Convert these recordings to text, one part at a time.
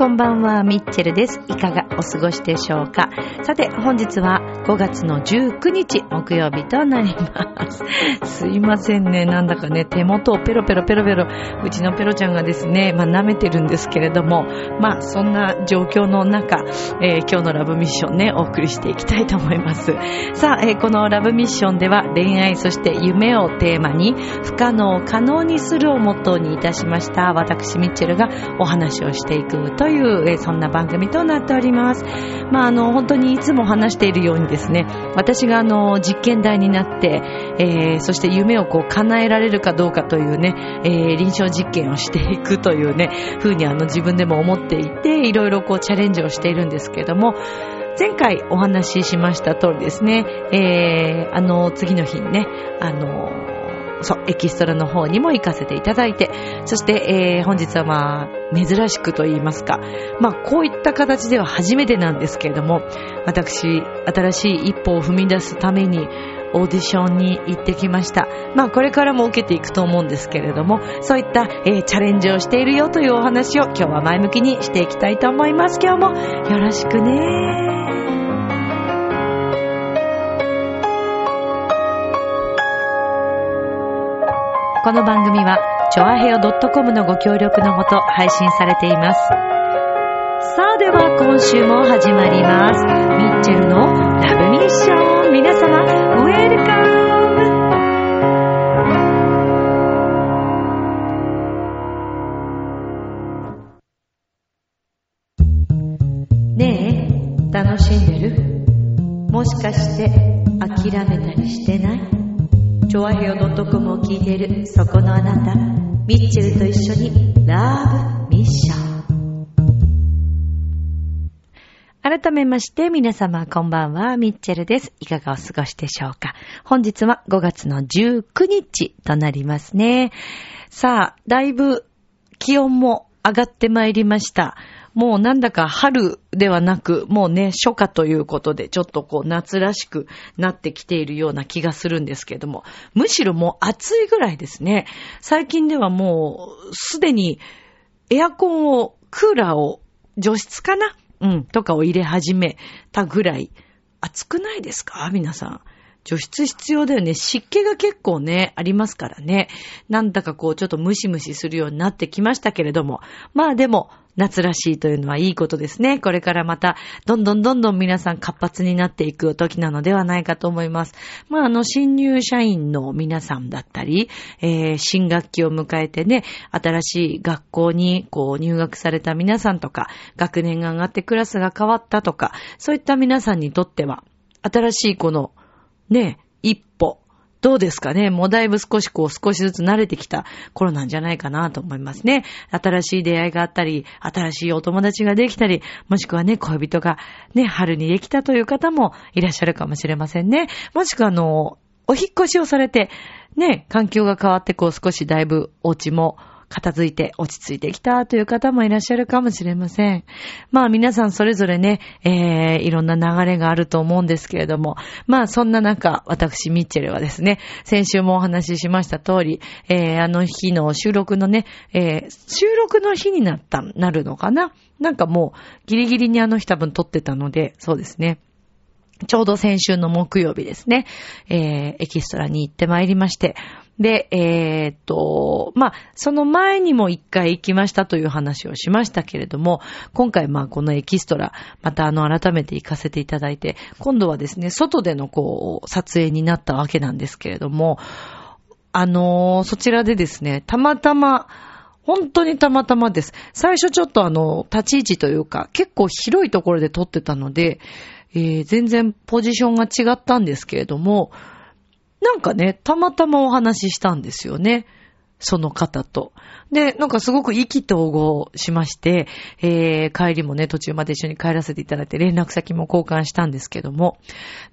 こんばんは、ミッチェルです。いかがお過ごしでしょうかさて、本日は5月の19日、木曜日となります。すいませんね、なんだかね、手元をペロペロペロペロ、うちのペロちゃんがですね、まあ舐めてるんですけれども、まあそんな状況の中、えー、今日のラブミッションね、お送りしていきたいと思います。さあ、えー、このラブミッションでは恋愛そして夢をテーマに、不可能を可能にするをモットーにいたしました、私ミッチェルがお話をしていくという、えー、そんな番組となっております。まあ、あの、本当にいつも話しているようにですね、私があの、実験台になって、えー、そして夢をこう叶えられるかどうかというね、えー、臨床実験をしていくというね、風にあの自分でも思っていて、いろいろこうチャレンジをしているんですけども、前回お話ししました通りですね、えー、あの、次の日にね、あの、そう、エキストラの方にも行かせていただいて、そして、えー、本日はまあ、珍しくと言いますか、まあ、こういった形では初めてなんですけれども、私、新しい一歩を踏み出すために、オーディションに行ってきました。まあこれからも受けていくと思うんですけれども、そういった、えー、チャレンジをしているよというお話を今日は前向きにしていきたいと思います。今日もよろしくね。この番組は、ちょあへよ .com のご協力のもと配信されています。さあでは今週も始まります。ミッチェルのラブミッション。皆様、ウェルカムねえ、楽しんでる？もしかして諦めたりしてない？チョアヘオ .com を聞いているそこのあなた、ミッチェルと一緒にラブミッション。改めまして皆様こんばんは、ミッチェルです。いかがお過ごしでしょうか本日は5月の19日となりますね。さあ、だいぶ気温も上がってまいりました。もうなんだか春ではなく、もうね、初夏ということで、ちょっとこう夏らしくなってきているような気がするんですけれども、むしろもう暑いぐらいですね。最近ではもう、すでにエアコンを、クーラーを、除湿かな？うん、とかを入れ始めたぐらい、暑くないですか？皆さん。除湿必要だよね。湿気が結構ね、ありますからね。なんだかこう、ちょっとムシムシするようになってきましたけれども。まあでも、夏らしいというのはいいことですね。これからまた、どんどんどんどん皆さん活発になっていく時なのではないかと思います。まあ、あの、新入社員の皆さんだったり、えー、新学期を迎えてね、新しい学校にこう入学された皆さんとか、学年が上がってクラスが変わったとか、そういった皆さんにとっては、新しいこの、ね、一歩、どうですかね？もうだいぶ少しこう少しずつ慣れてきた頃なんじゃないかなと思いますね。新しい出会いがあったり、新しいお友達ができたり、もしくはね、恋人がね、春にできたという方もいらっしゃるかもしれませんね。もしくはあの、お引っ越しをされて、ね、環境が変わってこう少しだいぶお家も片付いて落ち着いてきたという方もいらっしゃるかもしれません。まあ皆さんそれぞれね、えー、いろんな流れがあると思うんですけれども、まあそんな中、私ミッチェルはですね、先週もお話ししました通り、えー、あの日の収録のね、えー、収録の日になった、なるのかな？なんかもうギリギリにあの日多分撮ってたので、そうですね。ちょうど先週の木曜日ですね、えー、エキストラに行ってまいりまして、で、えー、っと、まあ、その前にも一回行きましたという話をしましたけれども、今回まこのエキストラ、またあの改めて行かせていただいて、今度はですね、外でのこう、撮影になったわけなんですけれども、あのー、そちらでですね、たまたま、本当にたまたまです。最初ちょっとあの、立ち位置というか、結構広いところで撮ってたので、えー、全然ポジションが違ったんですけれども、なんかね、たまたまお話ししたんですよね。その方と。で、なんかすごく意気投合しまして、えー、帰りもね、途中まで一緒に帰らせていただいて、連絡先も交換したんですけども。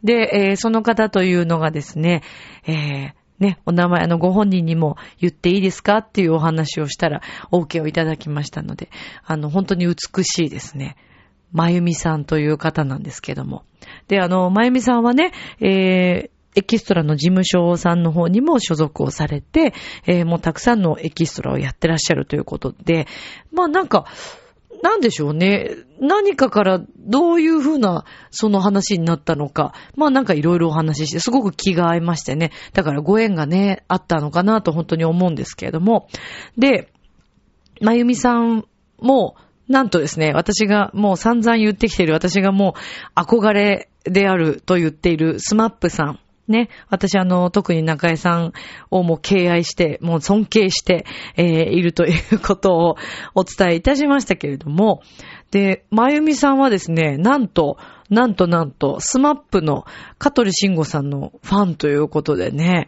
で、えー、その方というのがですね、えー、ね、お名前、あの、ご本人にも言っていいですかっていうお話をしたら、OK をいただきましたので、あの、本当に美しいですね。まゆみさんという方なんですけども。で、あの、まゆみさんはね、えー、エキストラの事務所さんの方にも所属をされて、えー、もうたくさんのエキストラをやってらっしゃるということで、まあなんか、なんでしょうね。何かからどういうふうなその話になったのか。まあなんかいろいろお話しして、すごく気が合いましてね。だからご縁がね、あったのかなと本当に思うんですけれども。で、まゆみさんも、なんとですね、私がもう散々言ってきている、私がもう憧れであると言っているスマップさん。ね。私あの、特に中江さんをもう敬愛して、もう尊敬して、えー、いるということをお伝えいたしましたけれども、で、まゆみさんはですね、なんと、なんとなんと、 SMAP の香取慎吾さんのファンということでね、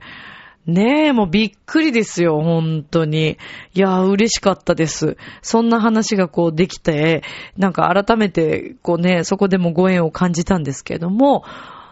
ねえ、もうびっくりですよ、本当に。いや、嬉しかったです。そんな話がこうできて、なんか改めて、こうね、そこでもご縁を感じたんですけれども、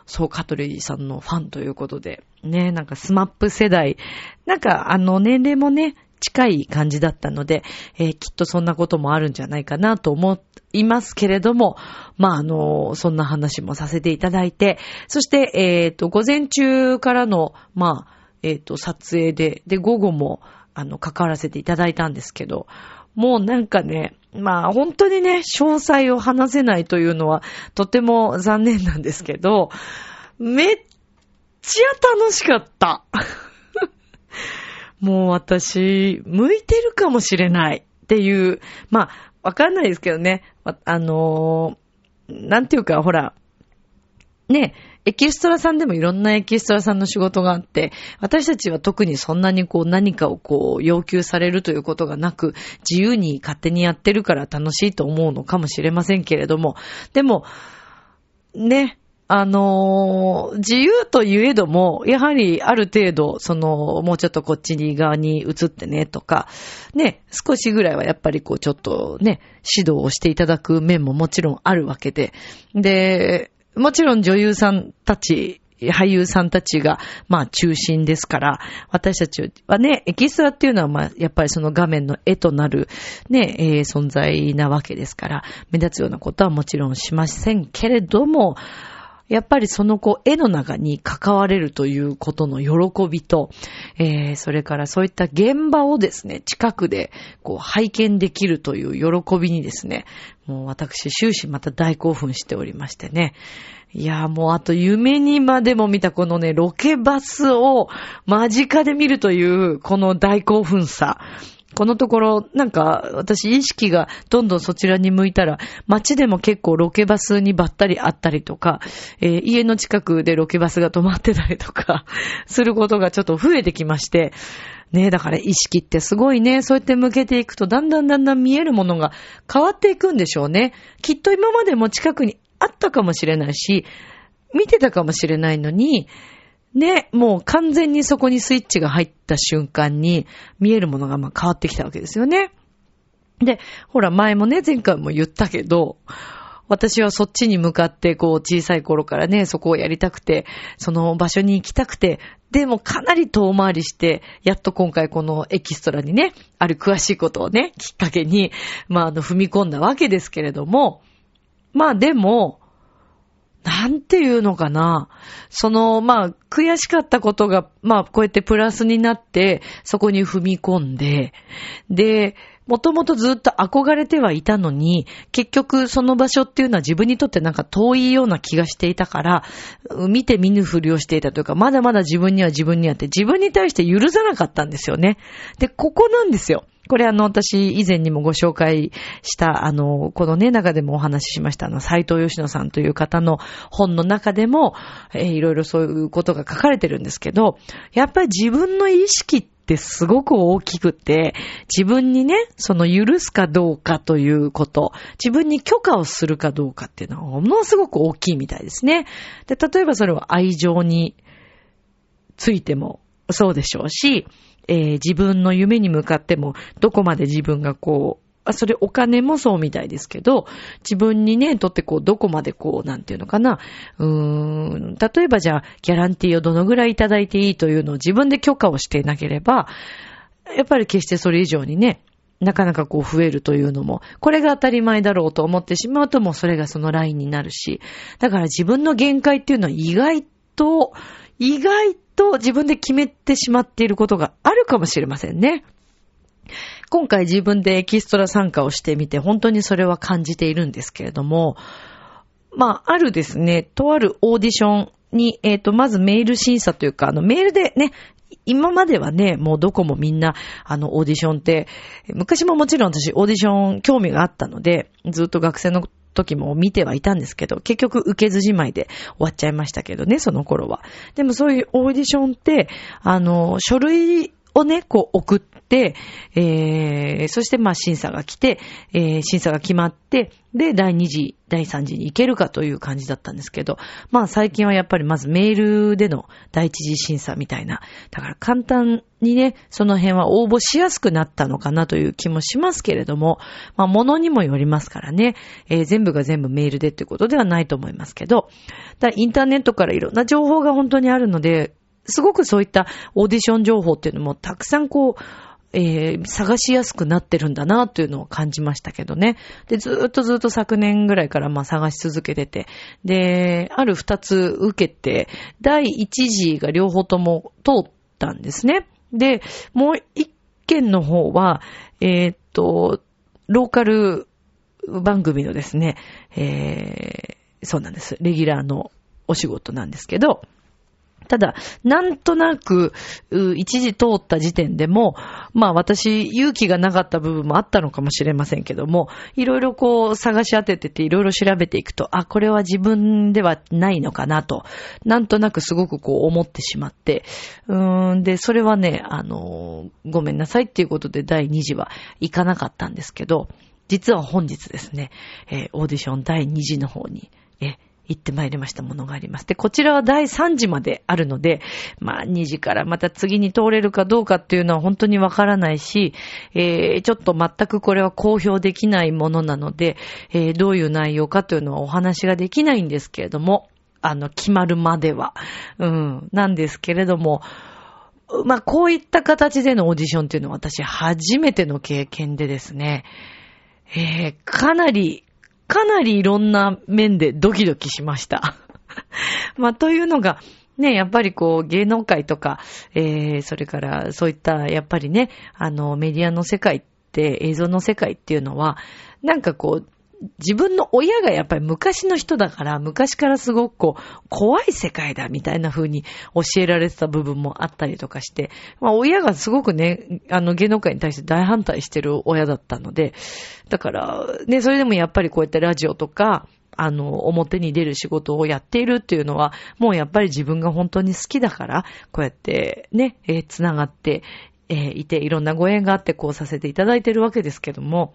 そう、カトリーさんのファンということで、ね、なんか SMAP 世代、なんかあの年齢もね、近い感じだったので、えー、きっとそんなこともあるんじゃないかなと思いますけれども、まあ、あの、そんな話もさせていただいて、そして、えっ、ー、と、午前中からの、まあ、えっ、ー、と、撮影で、で、午後も、あの、関わらせていただいたんですけど、もうなんかね、まあ本当にね、詳細を話せないというのはとても残念なんですけど、めっちゃ楽しかった。もう私、向いてるかもしれないっていう、まあ、わかんないですけどね、あのー、なんていうか、ほら、ね、エキストラさんでもいろんなエキストラさんの仕事があって、私たちは特にそんなにこう何かをこう要求されるということがなく、自由に勝手にやってるから楽しいと思うのかもしれませんけれども、でも、ね、あのー、自由といえども、やはりある程度、その、もうちょっとこっちに側に移ってねとか、ね、少しぐらいはやっぱりこうちょっとね、指導をしていただく面ももちろんあるわけで、で、もちろん女優さんたち、俳優さんたちが、まあ中心ですから、私たちはね、エキストラっていうのは、まあ、やっぱりその画面の絵となる、ね、えー、存在なわけですから、目立つようなことはもちろんしませんけれども、やっぱりその子、絵の中に関われるということの喜びと、えー、それからそういった現場をですね、近くでこう拝見できるという喜びにですね、もう私終始また大興奮しておりましてね。いやもうあと夢にまでも見たこのね、ロケバスを間近で見るというこの大興奮さ。このところ、なんか、私意識がどんどんそちらに向いたら、街でも結構ロケバスにばったりあったりとか、えー、家の近くでロケバスが止まってたりとか、することがちょっと増えてきまして、ねえだから意識ってすごいね、そうやって向けていくと、だんだんだんだん見えるものが変わっていくんでしょうね。きっと今までも近くにあったかもしれないし、見てたかもしれないのに、ね、もう完全にそこにスイッチが入った瞬間に見えるものがま変わってきたわけですよね。で、ほら前もね、前回も言ったけど、私はそっちに向かってこう小さい頃からね、そこをやりたくて、その場所に行きたくて、でもかなり遠回りして、やっと今回このエキストラにね、ある詳しいことをね、きっかけに、まああの踏み込んだわけですけれども、まあでも、なんていうのかな。その、まあ、悔しかったことが、まあ、こうやってプラスになって、そこに踏み込んで、で、もともとずっと憧れてはいたのに、結局その場所っていうのは自分にとってなんか遠いような気がしていたから、見て見ぬふりをしていたというか、まだまだ自分には自分にはって自分に対して許さなかったんですよね。で、ここなんですよ。これあの、私以前にもご紹介した、あの、このね、中でもお話ししました、あの、斎藤義野さんという方の本の中でも、えー、いろいろそういうことが書かれてるんですけど、やっぱり自分の意識ってすごく大きくて、自分にね、その許すかどうかということ、自分に許可をするかどうかっていうのはものすごく大きいみたいですね。で、例えばそれは愛情についてもそうでしょうし、えー、自分の夢に向かっても、どこまで自分がこう、あ、それお金もそうみたいですけど、自分にね、とってこう、どこまでこう、なんていうのかな。うーん、例えばじゃあ、ギャランティーをどのぐらいいただいていいというのを自分で許可をしていなければ、やっぱり決してそれ以上にね、なかなかこう増えるというのも、これが当たり前だろうと思ってしまうともうそれがそのラインになるし、だから自分の限界っていうのは意外と、意外と自分で決めてしまっていることがあるかもしれませんね。今回自分でエキストラ参加をしてみて、本当にそれは感じているんですけれども、まあ、あるですね、とあるオーディションに、えっ、ー、と、まずメール審査というか、あの、メールでね、今まではね、もうどこもみんな、あの、オーディションって、昔ももちろん私、オーディション興味があったので、ずっと学生の時も見てはいたんですけど、結局受けずじまいで終わっちゃいましたけどね、その頃は。でもそういうオーディションって、あの、書類をね、こう送って、えー、そしてまあ審査が来て、えー、審査が決まって、で、第2次、第3次に行けるかという感じだったんですけど、まあ最近はやっぱりまずメールでの第一次審査みたいな、だから簡単にね、その辺は応募しやすくなったのかなという気もしますけれども、まあ物にもよりますからね、えー、全部が全部メールでっていうことではないと思いますけど、だインターネットからいろんな情報が本当にあるので、すごくそういったオーディション情報っていうのもたくさんこう、えー、探しやすくなってるんだなというのを感じましたけどね。で、ずっとずっと昨年ぐらいからまあ探し続けてて、で、ある二つ受けて、第一次が両方とも通ったんですね。で、もう一件の方は、えー、っと、ローカル番組のですね、えー、そうなんです。レギュラーのお仕事なんですけど、ただ、なんとなく、一時通った時点でも、まあ私、勇気がなかった部分もあったのかもしれませんけども、いろいろこう探し当ててていろいろ調べていくと、あ、これは自分ではないのかなと、なんとなくすごくこう思ってしまって、うーん、で、それはね、あの、ごめんなさいっていうことで第2次は行かなかったんですけど、実は本日ですね、えー、オーディション第2次の方に、え行ってまいりましたものがあります。で、こちらは第3次まであるので、まあ2時からまた次に通れるかどうかっていうのは本当にわからないし、えー、ちょっと全くこれは公表できないものなので、えー、どういう内容かというのはお話ができないんですけれども、あの、決まるまでは。うん、なんですけれども、まあ、こういった形でのオーディションっていうのは私初めての経験でですね、えー、かなりかなりいろんな面でドキドキしました。まあ、というのが、ね、やっぱりこう、芸能界とか、えー、それからそういった、やっぱりね、あの、メディアの世界って、映像の世界っていうのは、なんかこう、自分の親がやっぱり昔の人だから、昔からすごくこう、怖い世界だみたいな風に教えられてた部分もあったりとかして、まあ親がすごくね、あの芸能界に対して大反対してる親だったので、だから、ね、それでもやっぱりこうやってラジオとか、あの、表に出る仕事をやっているっていうのは、もうやっぱり自分が本当に好きだから、こうやってね、えー、繋がって、えー、いて、いろんなご縁があってこうさせていただいてるわけですけども、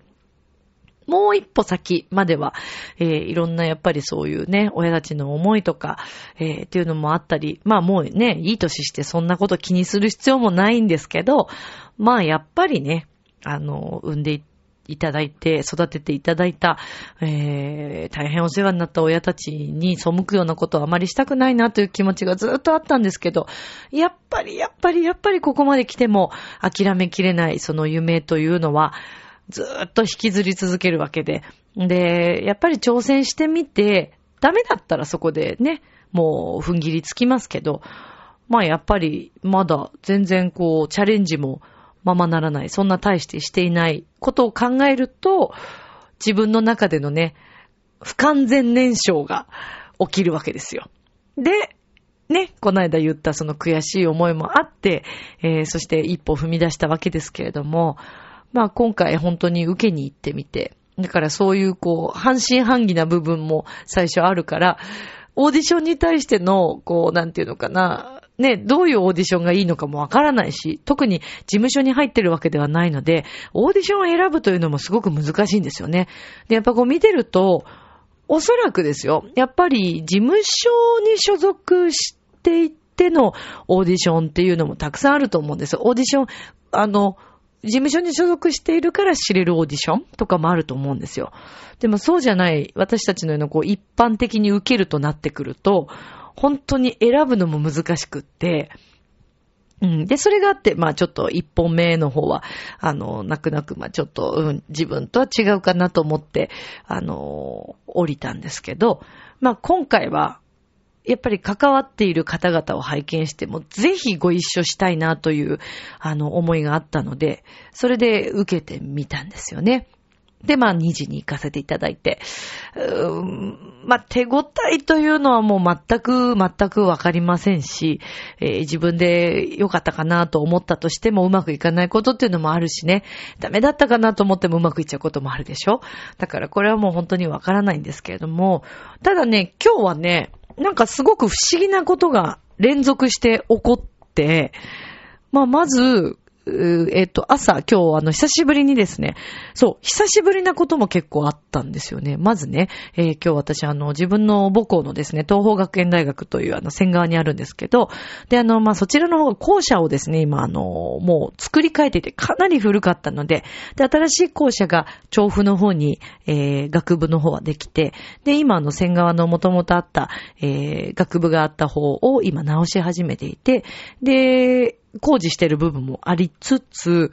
もう一歩先までは、えー、いろんなやっぱりそういうね、親たちの思いとか、えー、っていうのもあったり、まあもうね、いい年してそんなこと気にする必要もないんですけど、まあやっぱりね、あの、産んでいただいて、育てていただいた、えー、大変お世話になった親たちに背くようなことはあまりしたくないなという気持ちがずっとあったんですけど、やっぱり、やっぱり、やっぱりここまで来ても諦めきれないその夢というのは、ずっと引きずり続けるわけで。で、やっぱり挑戦してみて、ダメだったらそこでね、もう踏ん切りつきますけど、まあやっぱりまだ全然こうチャレンジもままならない、そんな大してしていないことを考えると、自分の中でのね、不完全燃焼が起きるわけですよ。で、ね、この間言ったその悔しい思いもあって、えー、そして一歩踏み出したわけですけれども、まあ今回本当に受けに行ってみて、だからそういうこう、半信半疑な部分も最初あるから、オーディションに対しての、こう、なんていうのかな、ね、どういうオーディションがいいのかもわからないし、特に事務所に入ってるわけではないので、オーディションを選ぶというのもすごく難しいんですよね。で、やっぱこう見てると、おそらくですよ、やっぱり事務所に所属していてのオーディションっていうのもたくさんあると思うんです。オーディション、あの、事務所に所属しているから知れるオーディションとかもあると思うんですよ。でもそうじゃない、私たちのようなこう一般的に受けるとなってくると、本当に選ぶのも難しくって、うん。で、それがあって、まあちょっと一本目の方は、あの、泣く泣く、まあちょっと、うん、自分とは違うかなと思って、あの、降りたんですけど、まあ今回は、やっぱり関わっている方々を拝見しても、ぜひご一緒したいなという、あの、思いがあったので、それで受けてみたんですよね。で、まあ、2時に行かせていただいて、うーんまあ、手応えというのはもう全く、全くわかりませんし、えー自分で良かったかなと思ったとしてもうまくいかないことっていうのもあるしね、ダメだったかなと思ってもうまくいっちゃうこともあるでしょだからこれはもう本当にわからないんですけれども、ただね、今日はね、なんかすごく不思議なことが連続して起こって、まあ、まず、えっ、と、朝、今日、あの、久しぶりにですね、そう、久しぶりなことも結構あったんですよね。まずね、えー今日私、あの、自分の母校のですね、東方学園大学という、あの、線側にあるんですけど、で、あの、まあ、そちらの方が校舎をですね、今、あの、もう作り変えてて、かなり古かったので、で、新しい校舎が調布の方に、えー学部の方はできて、で、今、あの、線側の元々あった、えー学部があった方を今直し始めていて、で、工事してる部分もありつつ、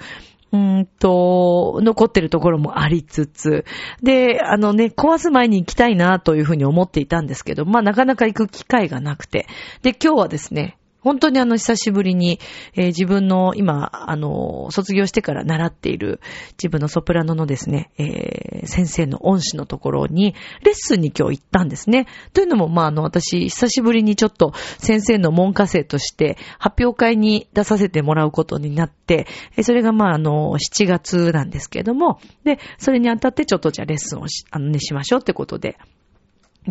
うーんと、残ってるところもありつつ、で、あのね、壊す前に行きたいなというふうに思っていたんですけど、まあなかなか行く機会がなくて、で、今日はですね、本当にあの久しぶりに、えー自分の今、あの、卒業してから習っている自分のソプラノのですね、えー先生の恩師のところに、レッスンに今日行ったんですね。というのも、まあ、あの、私、久しぶりにちょっと先生の門下生として発表会に出させてもらうことになって、えそれがまあ、あの、7月なんですけれども、で、それにあたってちょっとじゃあレッスンをし、あのね、しましょうってことで、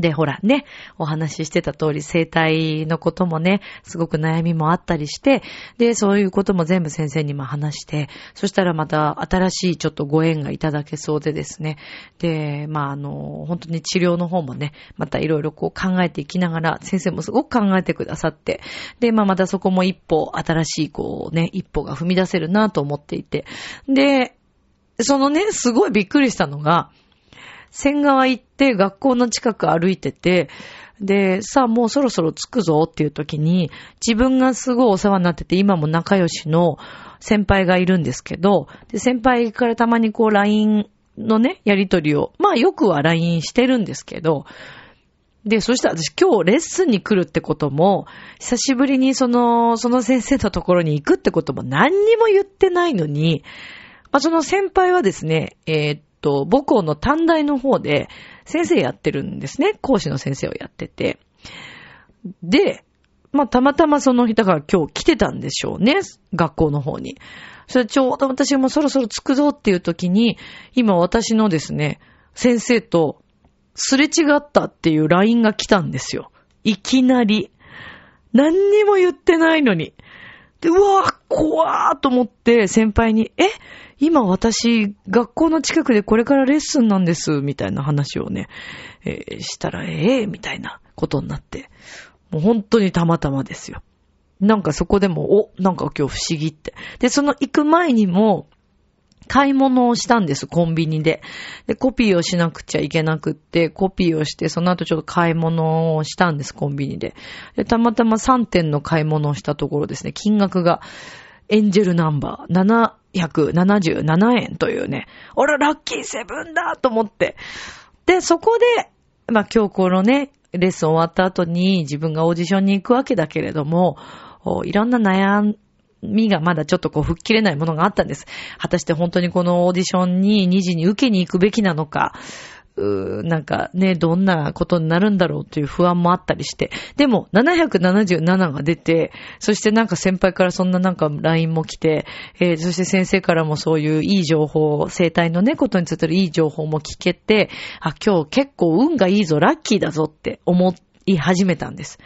で、ほらね、お話ししてた通り、生態のこともね、すごく悩みもあったりして、で、そういうことも全部先生にも話して、そしたらまた新しいちょっとご縁がいただけそうでですね。で、まあ、あの、本当に治療の方もね、またいろいろこう考えていきながら、先生もすごく考えてくださって、で、まあ、またそこも一歩、新しいこうね、一歩が踏み出せるなと思っていて、で、そのね、すごいびっくりしたのが、線川行って学校の近く歩いてて、で、さあもうそろそろ着くぞっていう時に、自分がすごいお世話になってて、今も仲良しの先輩がいるんですけど、で、先輩からたまにこう LINE のね、やりとりを、まあよくは LINE してるんですけど、で、そしたら私今日レッスンに来るってことも、久しぶりにその、その先生のところに行くってことも何にも言ってないのに、まあその先輩はですね、えーと、母校の短大の方で先生やってるんですね。講師の先生をやってて。で、まあたまたまその日、だから今日来てたんでしょうね。学校の方に。それちょうど私もそろそろ着くぞっていう時に、今私のですね、先生とすれ違ったっていう LINE が来たんですよ。いきなり。何にも言ってないのに。で、うわぁ、怖ーと思って先輩に、え？今私、学校の近くでこれからレッスンなんです、みたいな話をね、えーしたら、ええみたいなことになって。もう本当にたまたまですよ。なんかそこでも、お、なんか今日不思議って。で、その行く前にも、買い物をしたんです、コンビニで。で、コピーをしなくちゃいけなくって、コピーをして、その後ちょっと買い物をしたんです、コンビニで。で、たまたま3点の買い物をしたところですね、金額が、エンジェルナンバー7 177円というね、俺ラッキーセブンだと思って。で、そこで、まあ今日このね、レッスン終わった後に自分がオーディションに行くわけだけれども、いろんな悩みがまだちょっとこう吹っ切れないものがあったんです。果たして本当にこのオーディションに2時に受けに行くべきなのか、うなんかね、どんなことになるんだろうという不安もあったりして。でも、777が出て、そしてなんか先輩からそんななんか LINE も来て、えーそして先生からもそういういい情報、生態のね、ことについてるいい情報も聞けて、あ、今日結構運がいいぞ、ラッキーだぞって思い始めたんです。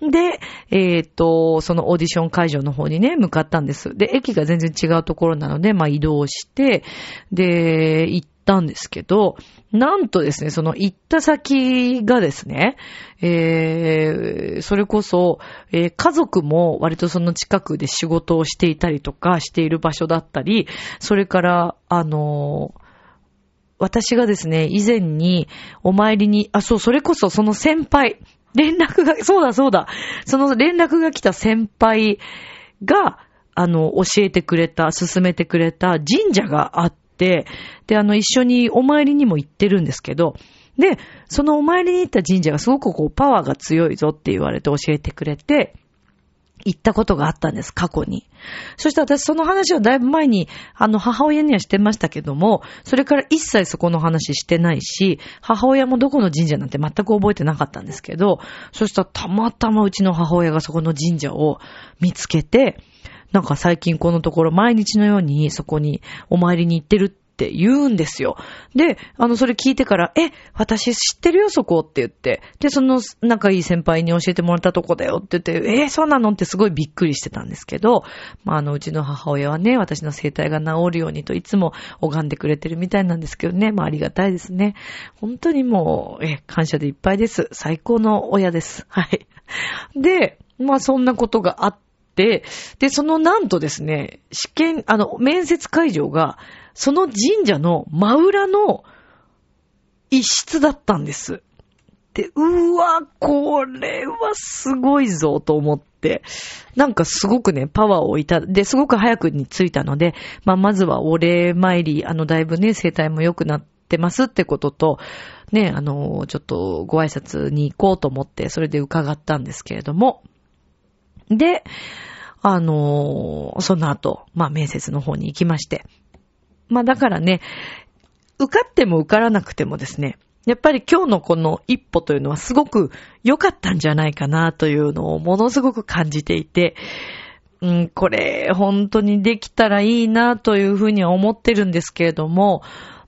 で、えっ、と、そのオーディション会場の方にね、向かったんです。で、駅が全然違うところなので、まあ移動して、で、行ってたんですけど、なんとですね、その行った先がですね、えー、それこそ、えー家族も割とその近くで仕事をしていたりとかしている場所だったり、それから、あのー私がですね、以前にお参りに、あ、そう、それこそその先輩、連絡が、そうだそうだ、その連絡が来た先輩が、あの、教えてくれた、勧めてくれた神社があって、で、あの、一緒にお参りにも行ってるんですけど、で、そのお参りに行った神社がすごくこうパワーが強いぞって言われて教えてくれて、行ったことがあったんです、過去に。そして私その話をだいぶ前に、あの、母親にはしてましたけども、それから一切そこの話してないし、母親もどこの神社なんて全く覚えてなかったんですけど、そしたらたまたまうちの母親がそこの神社を見つけて、なんか最近このところ毎日のようにそこにお参りに行ってるって言うんですよ。で、あの、それ聞いてから、え、私知ってるよ、そこって言って。で、その仲いい先輩に教えてもらったとこだよって言って、えー、そうなのってすごいびっくりしてたんですけど、まあ、あの、うちの母親はね、私の生態が治るようにといつも拝んでくれてるみたいなんですけどね、まあ、ありがたいですね。本当にもう、え、感謝でいっぱいです。最高の親です。はい。で、まあ、そんなことがあっ、で、そのなんとですね、試験、あの、面接会場が、その神社の真裏の一室だったんです。で、うわ、これはすごいぞと思って、なんかすごくね、パワーをいた、で、すごく早くに着いたので、まあ、まずはお礼参り、あの、だいぶね、生態も良くなってますってことと、ね、あの、ちょっとご挨拶に行こうと思って、それで伺ったんですけれども、で、あの、その後、まあ、面接の方に行きまして、まあだからね、受かっても受からなくてもですね、やっぱり今日のこの一歩というのはすごく良かったんじゃないかなというのをものすごく感じていて、うん、これ本当にできたらいいなというふうには思ってるんですけれども、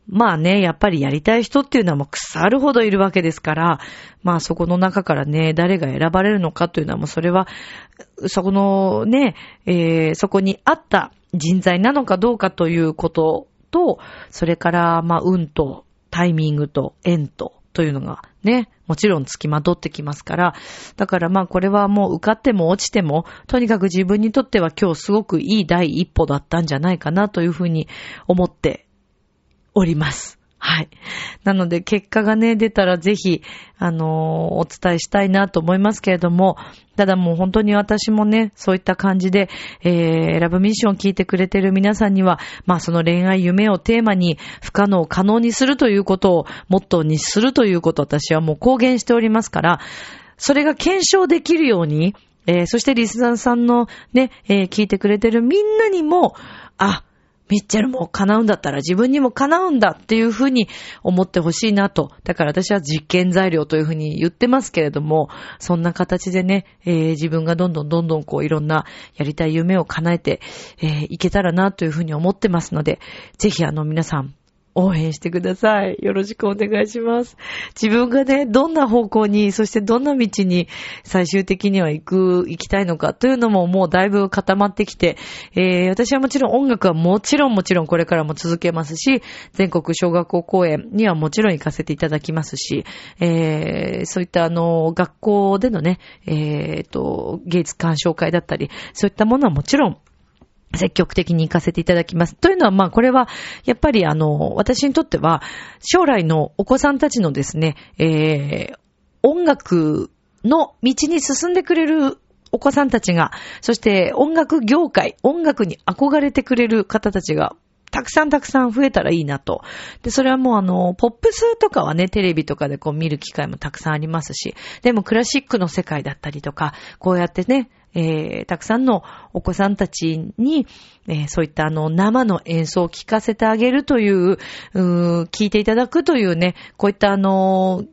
まあね、やっぱりやりたい人っていうのはもう腐るほどいるわけですから、まあそこの中からね、誰が選ばれるのかというのはもうそれは、そこのね、えー、そこにあった人材なのかどうかということと、それから、まあ、運と、タイミングと、縁と、というのがね、もちろん付きまとってきますから、だからまあこれはもう受かっても落ちても、とにかく自分にとっては今日すごくいい第一歩だったんじゃないかなというふうに思っております。はい。なので、結果がね、出たらぜひ、あのー、お伝えしたいなと思いますけれども、ただもう本当に私もね、そういった感じで、えー、ラブミッションを聞いてくれてる皆さんには、まあその恋愛夢をテーマに不可能を可能にするということをモットーにするということ私はもう公言しておりますから、それが検証できるように、えー、そしてリスナーさんのね、えー、聞いてくれてるみんなにも、あ、ミッチェルも叶うんだったら自分にも叶うんだっていうふうに思ってほしいなと。だから私は実験材料というふうに言ってますけれども、そんな形でね、えー、自分がどんどんどんどんこういろんなやりたい夢を叶えて、えー、いけたらなというふうに思ってますので、ぜひあの皆さん、応援してください。よろしくお願いします。自分がね、どんな方向に、そしてどんな道に最終的には行く、行きたいのかというのももうだいぶ固まってきて、えー、私はもちろん音楽はもちろんもちろんこれからも続けますし、全国小学校公演にはもちろん行かせていただきますし、えー、そういったあの、学校でのね、えー、と、芸術鑑賞会だったり、そういったものはもちろん積極的に行かせていただきます。というのは、まあ、これは、やっぱり、あの、私にとっては、将来のお子さんたちのですね、えー、音楽の道に進んでくれるお子さんたちが、そして音楽業界、音楽に憧れてくれる方たちがたくさんたくさん増えたらいいなと。で、それはもうあの、ポップスとかはね、テレビとかでこう見る機会もたくさんありますし、でもクラシックの世界だったりとか、こうやってね、えー、たくさんのお子さんたちに、えー、そういったあの生の演奏を聴かせてあげるという、う聞いていただくというね、こういったあの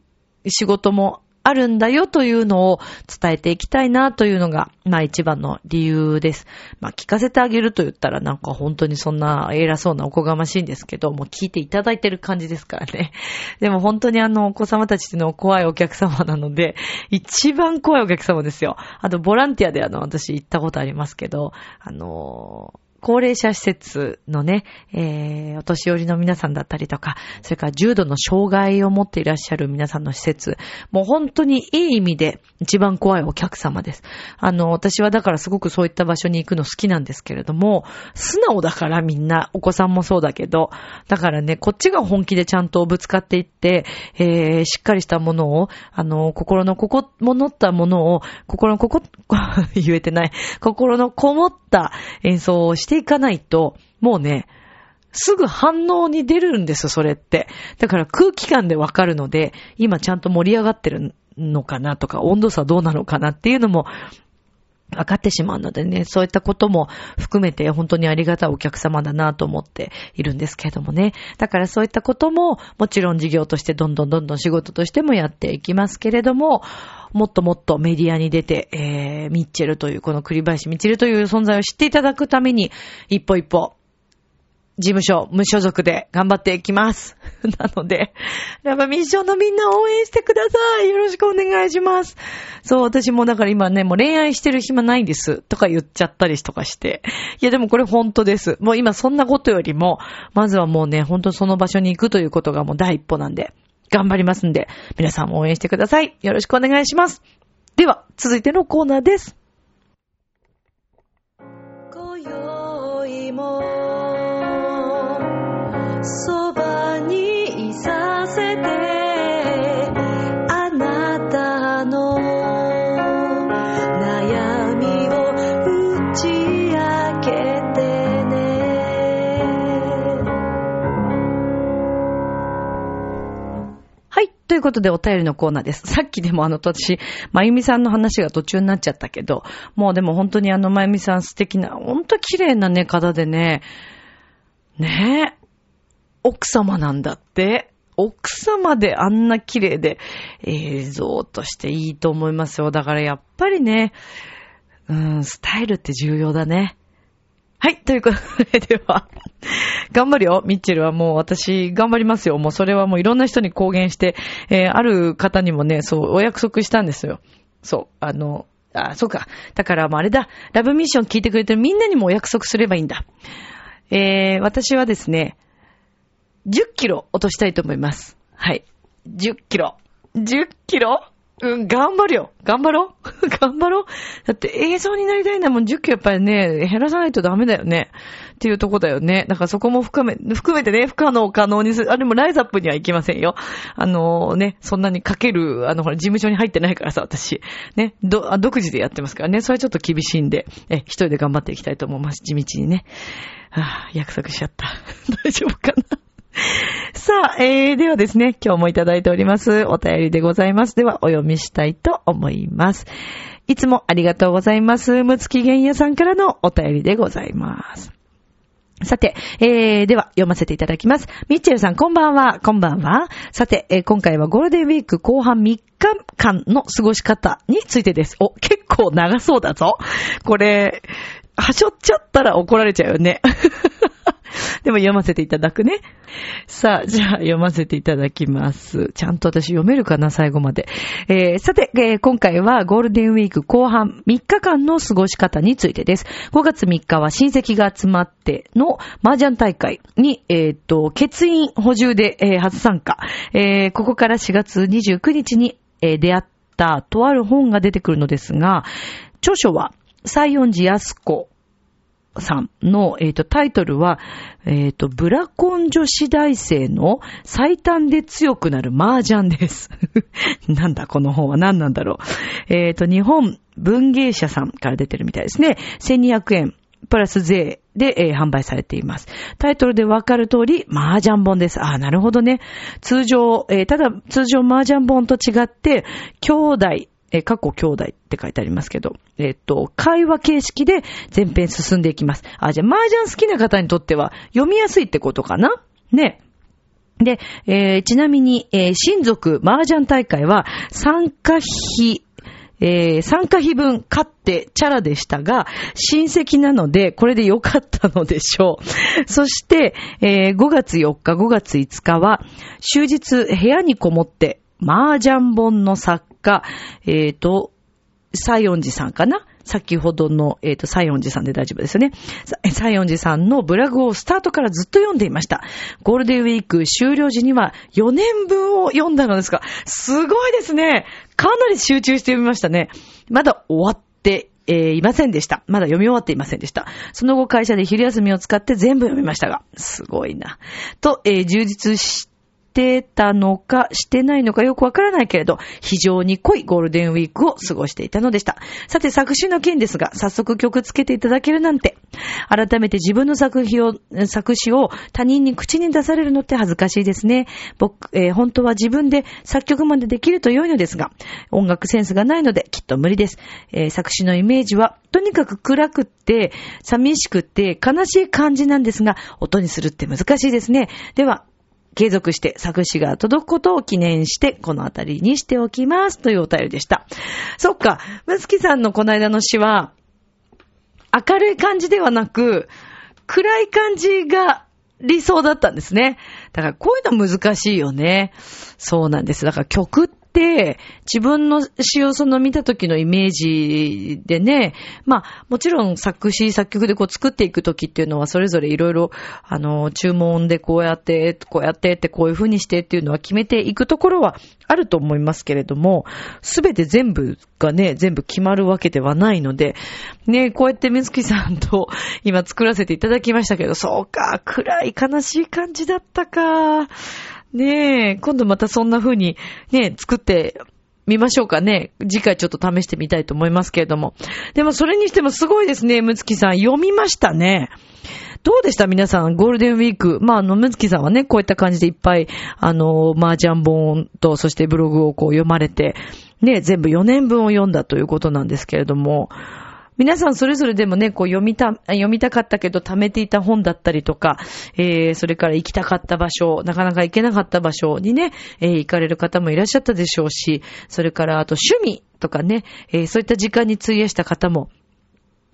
仕事もあるんだよというのを伝えていきたいなというのが、まあ一番の理由です。まあ聞かせてあげると言ったらなんか本当にそんな偉そうなおこがましいんですけど、もう聞いていただいてる感じですからね。でも本当にあのお子様たちっていうのは怖いお客様なので、一番怖いお客様ですよ。あとボランティアであの私行ったことありますけど、あのー高齢者施設のね、えー、お年寄りの皆さんだったりとか、それから重度の障害を持っていらっしゃる皆さんの施設、もう本当にいい意味で一番怖いお客様です。あの、私はだからすごくそういった場所に行くの好きなんですけれども、素直だからみんな、お子さんもそうだけど、だからね、こっちが本気でちゃんとぶつかっていって、えー、しっかりしたものを、あの、心のここ、ものったものを、心のここ、言えてない、心のこもった演奏をしていかないと、もうね、すぐ反応に出るんですよ、それって。だから空気感でわかるので、今ちゃんと盛り上がってるのかなとか、温度差どうなのかなっていうのも分かってしまうのでね、そういったことも含めて本当にありがたいお客様だなと思っているんですけれどもね。だからそういったことももちろん事業としてどんどんどんどん仕事としてもやっていきますけれども、もっともっとメディアに出て、えー、ミッチェルという、この栗林ミッチェルという存在を知っていただくために、一歩一歩事務所、無所属で頑張っていきます。なので、やっぱミッションのみんな応援してください。よろしくお願いします。そう、私もだから今ね、もう恋愛してる暇ないんです。とか言っちゃったりとかして。いやでもこれ本当です。もう今そんなことよりも、まずはもうね、本当その場所に行くということがもう第一歩なんで、頑張りますんで、皆さんも応援してください。よろしくお願いします。では、続いてのコーナーです。今宵もそばにいさせてことでお便りのコーナーです。さっきでもあの、私、まゆみさんの話が途中になっちゃったけど、もうでも本当にあの、まゆみさん素敵な、本当綺麗なね、方でね、ねえ。奥様なんだって。奥様であんな綺麗で映像としていいと思いますよ。だからやっぱりね、うん、スタイルって重要だね。はい、ということで、では、頑張るよ、ミッチェルはもう私頑張りますよ。もうそれはもういろんな人に公言して、えー、ある方にもね、そう、お約束したんですよ。そう、あの、あ、そうか。だからもうあれだ、ラブミッション聞いてくれてるみんなにもお約束すればいいんだ。えー、私はですね、10キロ落としたいと思います。はい。10キロ。10キロ？うん、頑張るよ。頑張ろう。頑張ろう。だって映像になりたいなもん10キロやっぱりね、減らさないとダメだよね。っていうとこだよね。だからそこも含め、含めてね、不可能可能にする。あ、でもライズアップには行きませんよ。あのー、ね、そんなにかける、あの、ほら、事務所に入ってないからさ、私。ね、ど、あ独自でやってますからね。それはちょっと厳しいんで、え、一人で頑張っていきたいと思います。地道にね。はぁ、約束しちゃった。大丈夫かな？さあ、えー、ではですね、今日もいただいております。お便りでございます。では、お読みしたいと思います。いつもありがとうございます。むつきげんやさんからのお便りでございます。さて、えー、では読ませていただきます。ミッチェルさん、こんばんは。こんばんは。さて、えー、今回はゴールデンウィーク後半3日間の過ごし方についてです。お、結構長そうだぞ。これ、はしょっちゃったら怒られちゃうよね。でも読ませていただくね。さあ、じゃあ読ませていただきます。ちゃんと私読めるかな、最後まで。えー、さて、えー、今回はゴールデンウィーク後半3日間の過ごし方についてです。5月3日は親戚が集まっての麻雀大会に、えっ、と、欠員補充で、えー、初参加。えー、ここから4月29日に、えー、出会ったとある本が出てくるのですが、著書は、西園寺安子さんの、えっ、ー、と、タイトルは、えっ、ー、と、ブラコン女子大生の最短で強くなる麻雀です。なんだ、この本は何なんだろう。えっ、ー、と、日本文芸社さんから出てるみたいですね。1200円。プラス税で、えー、販売されています。タイトルでわかる通り、麻雀本です。ああ、なるほどね。通常、えー、ただ、通常麻雀本と違って、兄弟、えー、過去兄弟って書いてありますけど、えっ、と、会話形式で前編進んでいきます。あ、じゃあ、麻雀好きな方にとっては読みやすいってことかな？ね。で、えー、ちなみに、えー、親族麻雀大会は参加費、えー、参加費分買ってチャラでしたが、親戚なので、これで良かったのでしょう。そして、えー、5月4日、5月5日は、終日部屋にこもって、麻雀本の作家、えっ、ー、と、西園寺さんかな？先ほどの、えっ、ー、と、西園寺さんで大丈夫ですよね。西園寺さんのブログをスタートからずっと読んでいました。ゴールデンウィーク終了時には4年分を読んだのですが、すごいですね。かなり集中して読みましたね。まだ終わってえー、いませんでした。まだ読み終わっていませんでした。その後会社で昼休みを使って全部読みましたが、すごいな。と、えー、充実ししてたのか、してないのかよくわからないけれど、非常に濃いゴールデンウィークを過ごしていたのでした。さて、作詞の件ですが、早速曲つけていただけるなんて、改めて自分の作品を、作詞を他人に口に出されるのって恥ずかしいですね。僕、えー、本当は自分で作曲までできると良いのですが、音楽センスがないのできっと無理です。えー、作詞のイメージは、とにかく暗くって、寂しくって、悲しい感じなんですが、音にするって難しいですね。では、継続して作詞が届くことを記念して、このあたりにしておきます。というお便りでした。そっか、むつきさんのこの間の詩は、明るい感じではなく、暗い感じが理想だったんですね。だからこういうの難しいよね。そうなんです。だから曲って、自分の詩をその見た時のイメージでね、まあ、もちろん作詞、作曲でこう作っていく時っていうのはそれぞれいろいろ、あの、注文でこうやって、こうやってってこういう風にしてっていうのは決めていくところはあると思いますけれども、すべて全部がね、全部決まるわけではないので、ね、こうやって水木さんと 今作らせていただきましたけど、そうか、暗い悲しい感じだったか。ねえ、今度またそんな風にね、作ってみましょうかね。次回ちょっと試してみたいと思いますけれども。でもそれにしてもすごいですね、むつきさん。読みましたね。どうでした？皆さん、ゴールデンウィーク。まあ、あの、むつきさんはね、こういった感じでいっぱい、あの、麻雀本と、そしてブログをこう読まれて、ね、全部4年分を読んだということなんですけれども、皆さんそれぞれでもね、こう読みた、読みたかったけど貯めていた本だったりとか、えー、それから行きたかった場所、なかなか行けなかった場所にね、えー、行かれる方もいらっしゃったでしょうし、それからあと趣味とかね、えー、そういった時間に費やした方も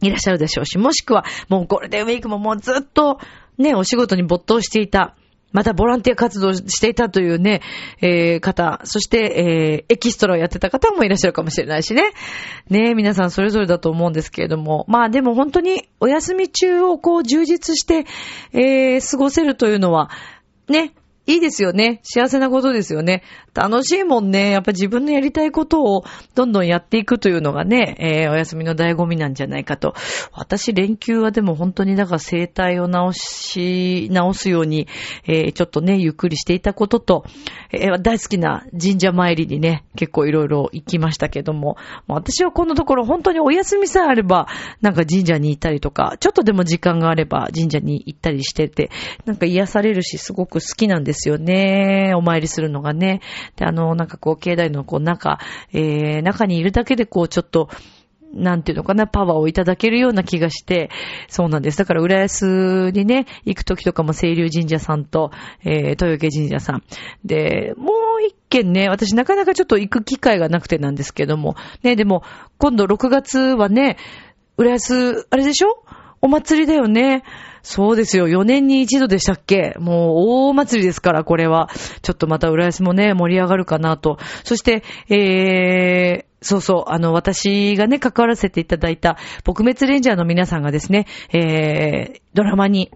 いらっしゃるでしょうし、もしくはもうゴールデンウィークももうずっとね、お仕事に没頭していた、またボランティア活動していたというね、えー、方、そして、えー、エキストラをやってた方もいらっしゃるかもしれないしね。ね皆さんそれぞれだと思うんですけれども。まあでも本当にお休み中をこう充実して、えー、過ごせるというのは、ね、いいですよね。幸せなことですよね。楽しいもんね。やっぱ自分のやりたいことをどんどんやっていくというのがね、えー、お休みの醍醐味なんじゃないかと。私、連休はでも本当にだから生態を直し、直すように、えー、ちょっとね、ゆっくりしていたことと、えー、大好きな神社参りにね、結構いろいろ行きましたけども、私はこのところ本当にお休みさえあれば、なんか神社に行ったりとか、ちょっとでも時間があれば神社に行ったりしてて、なんか癒されるし、すごく好きなんですですよね。お参りするのがね。で、あの、なんかこう、境内のこう、中、えー、中にいるだけでこう、ちょっと、なんていうのかな、パワーをいただけるような気がして、そうなんです。だから、浦安にね、行くときとかも、清流神社さんと、えー、豊家神社さん。で、もう一軒ね、私なかなかちょっと行く機会がなくてなんですけども、ね、でも、今度6月はね、浦安、あれでしょ？お祭りだよね。そうですよ。4年に一度でしたっけ？もう大祭りですから、これは。ちょっとまた浦安もね、盛り上がるかなと。そして、えー、そうそう、あの、私がね、関わらせていただいた、撲滅レンジャーの皆さんがですね、えー、ドラマに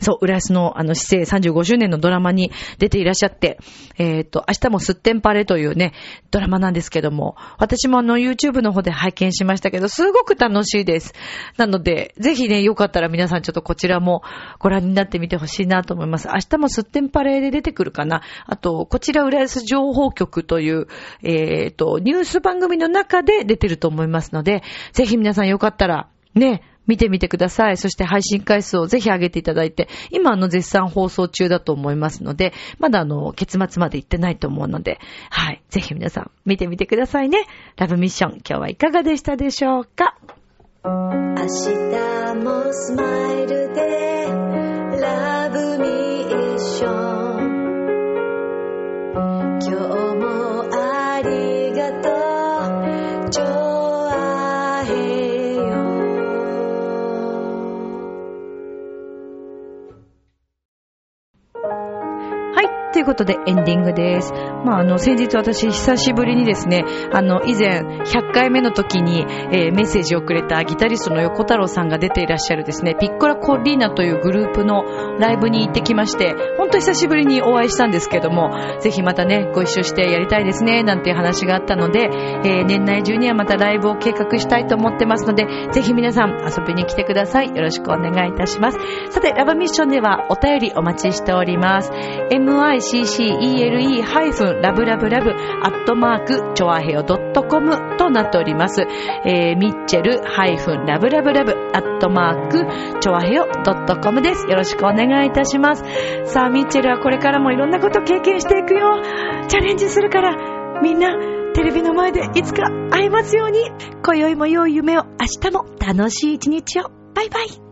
そう、浦安のあの、市政35周年のドラマに出ていらっしゃって、えっ、ー、と、明日もすってんパレというね、ドラマなんですけども、私もあの、YouTube の方で拝見しましたけど、すごく楽しいです。なので、ぜひね、よかったら皆さんちょっとこちらもご覧になってみてほしいなと思います。明日もすってんパレで出てくるかな。あと、こちら浦安情報局という、えっ、ー、と、ニュース番組の中で出てると思いますので、ぜひ皆さんよかったら、ね、見てみてください。そして配信回数をぜひ上げていただいて、今あの絶賛放送中だと思いますので、まだあの、結末まで行ってないと思うので、はい。ぜひ皆さん見てみてくださいね。ラブミッション、今日はいかがでしたでしょうか？明日もスマイルで、ラブミッション。ということでエンディングです。まあ、あの、先日私久しぶりにですね、あの、以前100回目の時に、えー、メッセージをくれたギタリストの横太郎さんが出ていらっしゃるですね、ピッコラコリーナというグループのライブに行ってきまして、ほんと久しぶりにお会いしたんですけども、ぜひまたね、ご一緒してやりたいですね、なんていう話があったので、えー、年内中にはまたライブを計画したいと思ってますので、ぜひ皆さん遊びに来てください。よろしくお願いいたします。さて、ラブミッションではお便りお待ちしております。my miccele-love-love アットマーク、ちょわへよ .com となっております。えー、ミッチェル -love-love アットマーク、ちょわへよ .com です。よろしくお願いいたします。さあ、ミッチェルはこれからもいろんなこと経験していくよ。チャレンジするから、みんな、テレビの前でいつか会えますように。今宵も良い夢を、明日も楽しい一日を。バイバイ。